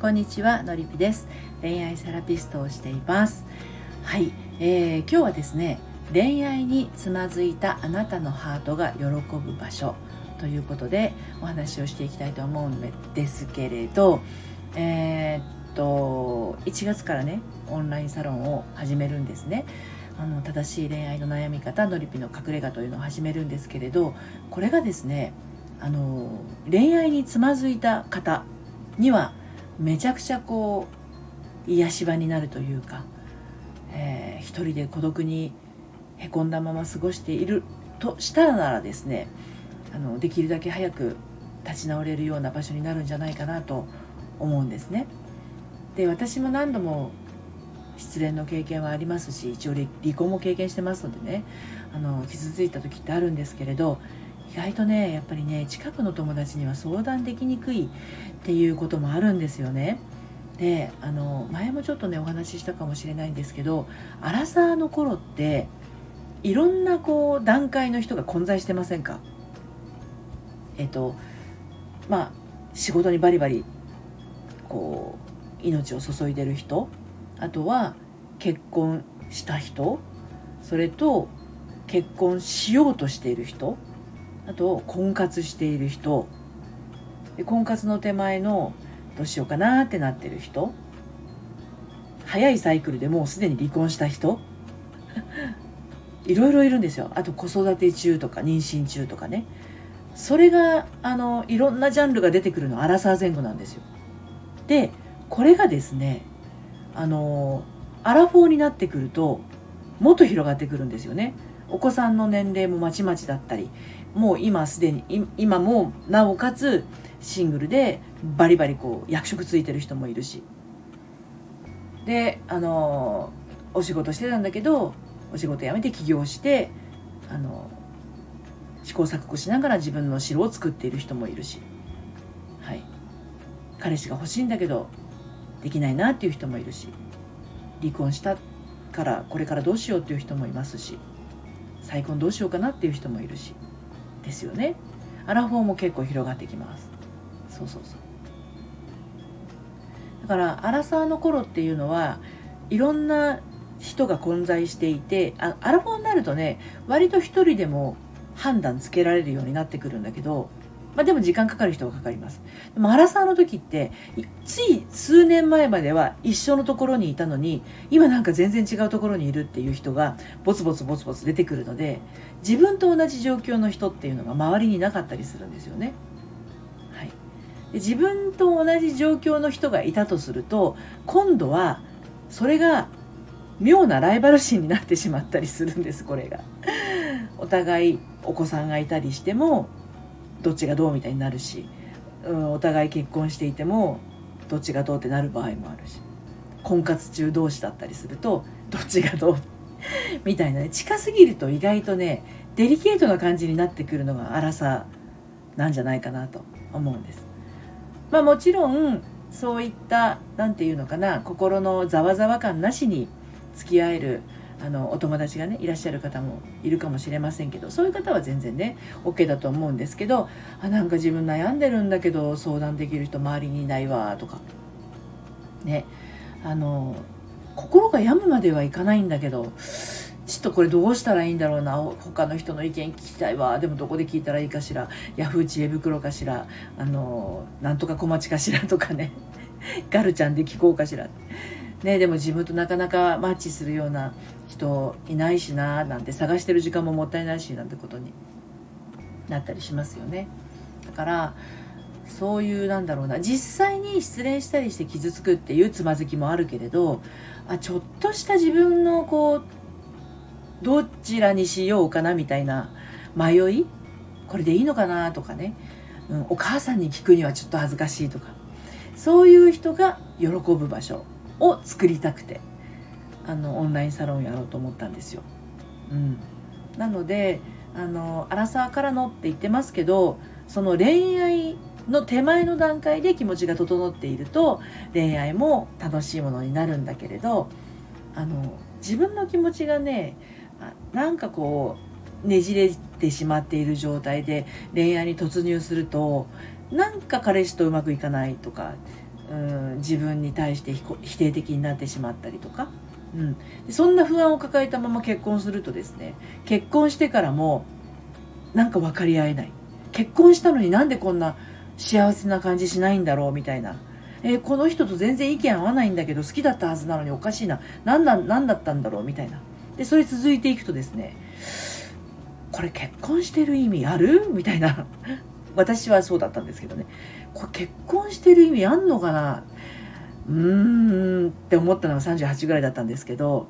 こんにちはのりぴです。恋愛セラピストをしています。はい、えー、今日はですね恋愛につまずいたあなたのハートが喜ぶ場所ということでお話をしていきたいと思うんですけれどえー、っと1月からねオンラインサロンを始めるんですね。あの正しい恋愛の悩み方のりぴの隠れ家というのを始めるんですけれどこれがですねあの恋愛につまずいた方にはめちゃくちゃこう癒し場になるというか、えー、一人で孤独にへこんだまま過ごしているとしたらならですねあのできるだけ早く立ち直れるような場所になるんじゃないかなと思うんですね。で私も何度も失恋の経験はありますし一応離婚も経験してますのでねあの傷ついた時ってあるんですけれど意外とねやっぱりね近くの友達には相談できにくいっていうこともあるんですよね。であの前もちょっとねお話ししたかもしれないんですけどアラサーの頃っていろんなこう段階の人が混在してませんか？えっとまあ仕事にバリバリこう命を注いでる人あとは結婚した人それと結婚しようとしている人あと婚活している人。で婚活の手前のどうしようかなってなってる人。早いサイクルでもうすでに離婚した人。いろいろいるんですよ。あと子育て中とか妊娠中とかね。それがあのいろんなジャンルが出てくるのアラサー前後なんですよ。でこれがですねあのアラフォーになってくるともっと広がってくるんですよね。お子さんの年齢もまちまちだったりもう今すでに今もなおかつシングルでバリバリこう役職ついてる人もいるし。であのお仕事してたんだけどお仕事辞めて起業してあの試行錯誤しながら自分の城を作っている人もいるし、はい、彼氏が欲しいんだけどできないなっていう人もいるし。離婚したからこれからどうしようっていう人もいますし。再婚どうしようかなっていう人もいるし。ですよね。アラフォーも結構広がってきます。そうそうそう。だからアラサーの頃っていうのはいろんな人が混在していてあアラフォーになるとね割と一人でも判断つけられるようになってくるんだけどまあ、でも時間かかる人はかかります。でも、アラサーの時って、つい数年前までは一緒のところにいたのに、今なんか全然違うところにいるっていう人が、ボツボツボツボツ出てくるので、自分と同じ状況の人っていうのが周りになかったりするんですよね。はい。で自分と同じ状況の人がいたとすると、今度は、それが、妙なライバル心になってしまったりするんです、これが。お互いお子さんがいたりしてもどっちがどうみたいになるし、うん、お互い結婚していてもどっちがどうってなる場合もあるし婚活中同士だったりするとどっちがどう みたいなね近すぎると意外とねデリケートな感じになってくるのが荒さなんじゃないかなと思うんです。まあもちろんそういった何て言うのかな心のざわざわ感なしに付き合えるあのお友達がねいらっしゃる方もいるかもしれませんけどそういう方は全然ね OK だと思うんですけどあなんか自分悩んでるんだけど相談できる人周りにいないわとか。ね。あの心が病むまではいかないんだけどちょっとこれどうしたらいいんだろうな。他の人の意見聞きたいわ。でもどこで聞いたらいいかしら。ヤフー知恵袋かしら。あのなんとか小町かしらとかね。ガルちゃんで聞こうかしら。ね、でも自分となかなかマッチするような人いないしななんて探してる時間ももったいないしなんてことになったりしますよね。だからそういうなんだろうな。実際に失恋したりして傷つくっていうつまずきもあるけれどあちょっとした自分のこうどちらにしようかなみたいな迷い？これでいいのかなとかね、うん、お母さんに聞くにはちょっと恥ずかしいとか。そういう人が喜ぶ場所を作りたくて。あのオンラインサロンやろうと思ったんですよ。うん、なのであのアラサーからのって言ってますけどその恋愛の手前の段階で気持ちが整っていると恋愛も楽しいものになるんだけれどあの自分の気持ちがねなんかこうねじれてしまっている状態で恋愛に突入するとなんか彼氏とうまくいかないとかうん自分に対して否定的になってしまったりとか、うん、そんな不安を抱えたまま結婚するとですね結婚してからもなんか分かり合えない。結婚したのになんでこんな幸せな感じしないんだろうみたいな、えー、この人と全然意見合わないんだけど好きだったはずなのにおかしいな。何だ何だったんだろうみたいな。でそれ続いていくとですねこれ結婚してる意味ある？みたいな。私はそうだったんですけどね。これ結婚してる意味あんのかな？うーんって思ったのが38ぐらいだったんですけど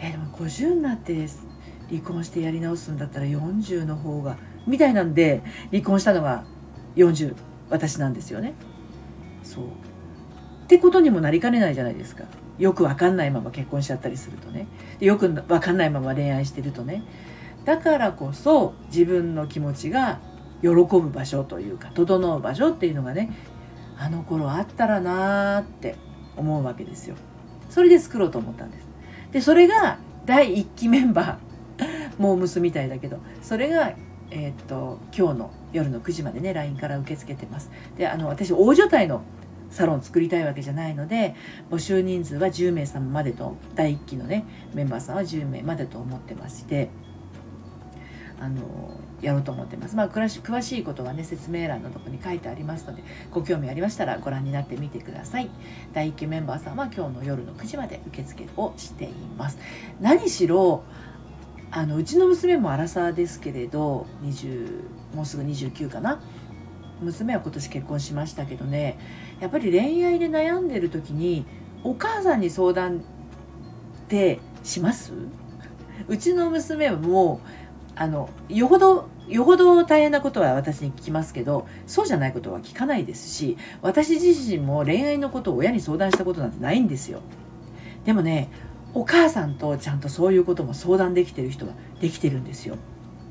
えでも50になって離婚してやり直すんだったら40の方がみたいなんで離婚したのが40私なんですよね。そうってことにもなりかねないじゃないですか。よくわかんないまま結婚しちゃったりするとねよくわかんないまま恋愛してるとねだからこそ自分の気持ちが喜ぶ場所というか整う場所っていうのがねあの頃あったらなーって思うわけですよ。それで作ろうと思ったんです。でそれが第1期メンバー もう娘みたいだけどそれがえー、っと今日の夜の9時までね LINE から受け付けてます。であの私大所帯のサロン作りたいわけじゃないので募集人数は10名様までと第1期のねメンバーさんは10名までと思ってましてあのやろうと思ってます。まあ、詳しいことはね、説明欄のとこに書いてありますので、ご興味ありましたらご覧になってみてください。第1期メンバーさんは今日の夜の9時まで受付をしています。何しろ、あのうちの娘もアラサーですけれど20もうすぐ29かな娘は今年結婚しましたけどねやっぱり恋愛で悩んでる時にお母さんに相談ってします？うちの娘はもうあのよほどよほど大変なことは私に聞きますけどそうじゃないことは聞かないですし私自身も恋愛のことを親に相談したことなんてないんですよ。でもねお母さんとちゃんとそういうことも相談できてる人はできてるんですよ、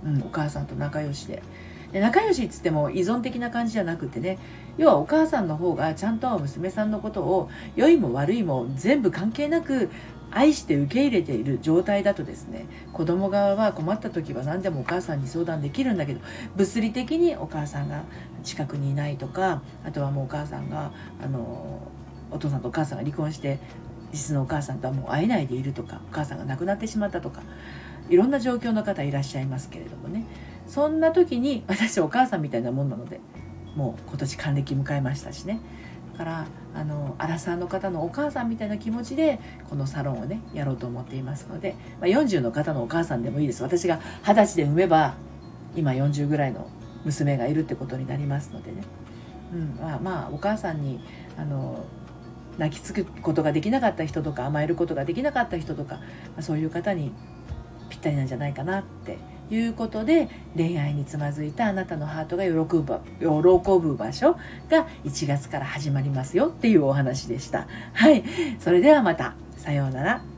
うん、お母さんと仲良しで。で仲良しっつっても依存的な感じじゃなくてね要はお母さんの方がちゃんと娘さんのことを良いも悪いも全部関係なく愛して受け入れている状態だとですね子供側は困った時は何でもお母さんに相談できるんだけど物理的にお母さんが近くにいないとかあとはもうお母さんがあのお父さんとお母さんが離婚して実のお母さんとはもう会えないでいるとかお母さんが亡くなってしまったとかいろんな状況の方いらっしゃいますけれどもね。そんな時に私お母さんみたいなもんなのでもう今年還暦迎えましたしね。からあのアラサーの方のお母さんみたいな気持ちでこのサロンをねやろうと思っていますので、まあ、40の方のお母さんでもいいです。私が二十歳で産めば今40ぐらいの娘がいるってことになりますのでね、うんまあ、まあお母さんにあの泣きつくことができなかった人とか甘えることができなかった人とか、まあ、そういう方にぴったりなんじゃないかなっていうことで恋愛につまずいたあなたのハートが喜ぶ喜ぶ場所が1月から始まりますよっていうお話でした。はい。それではまた。さようなら。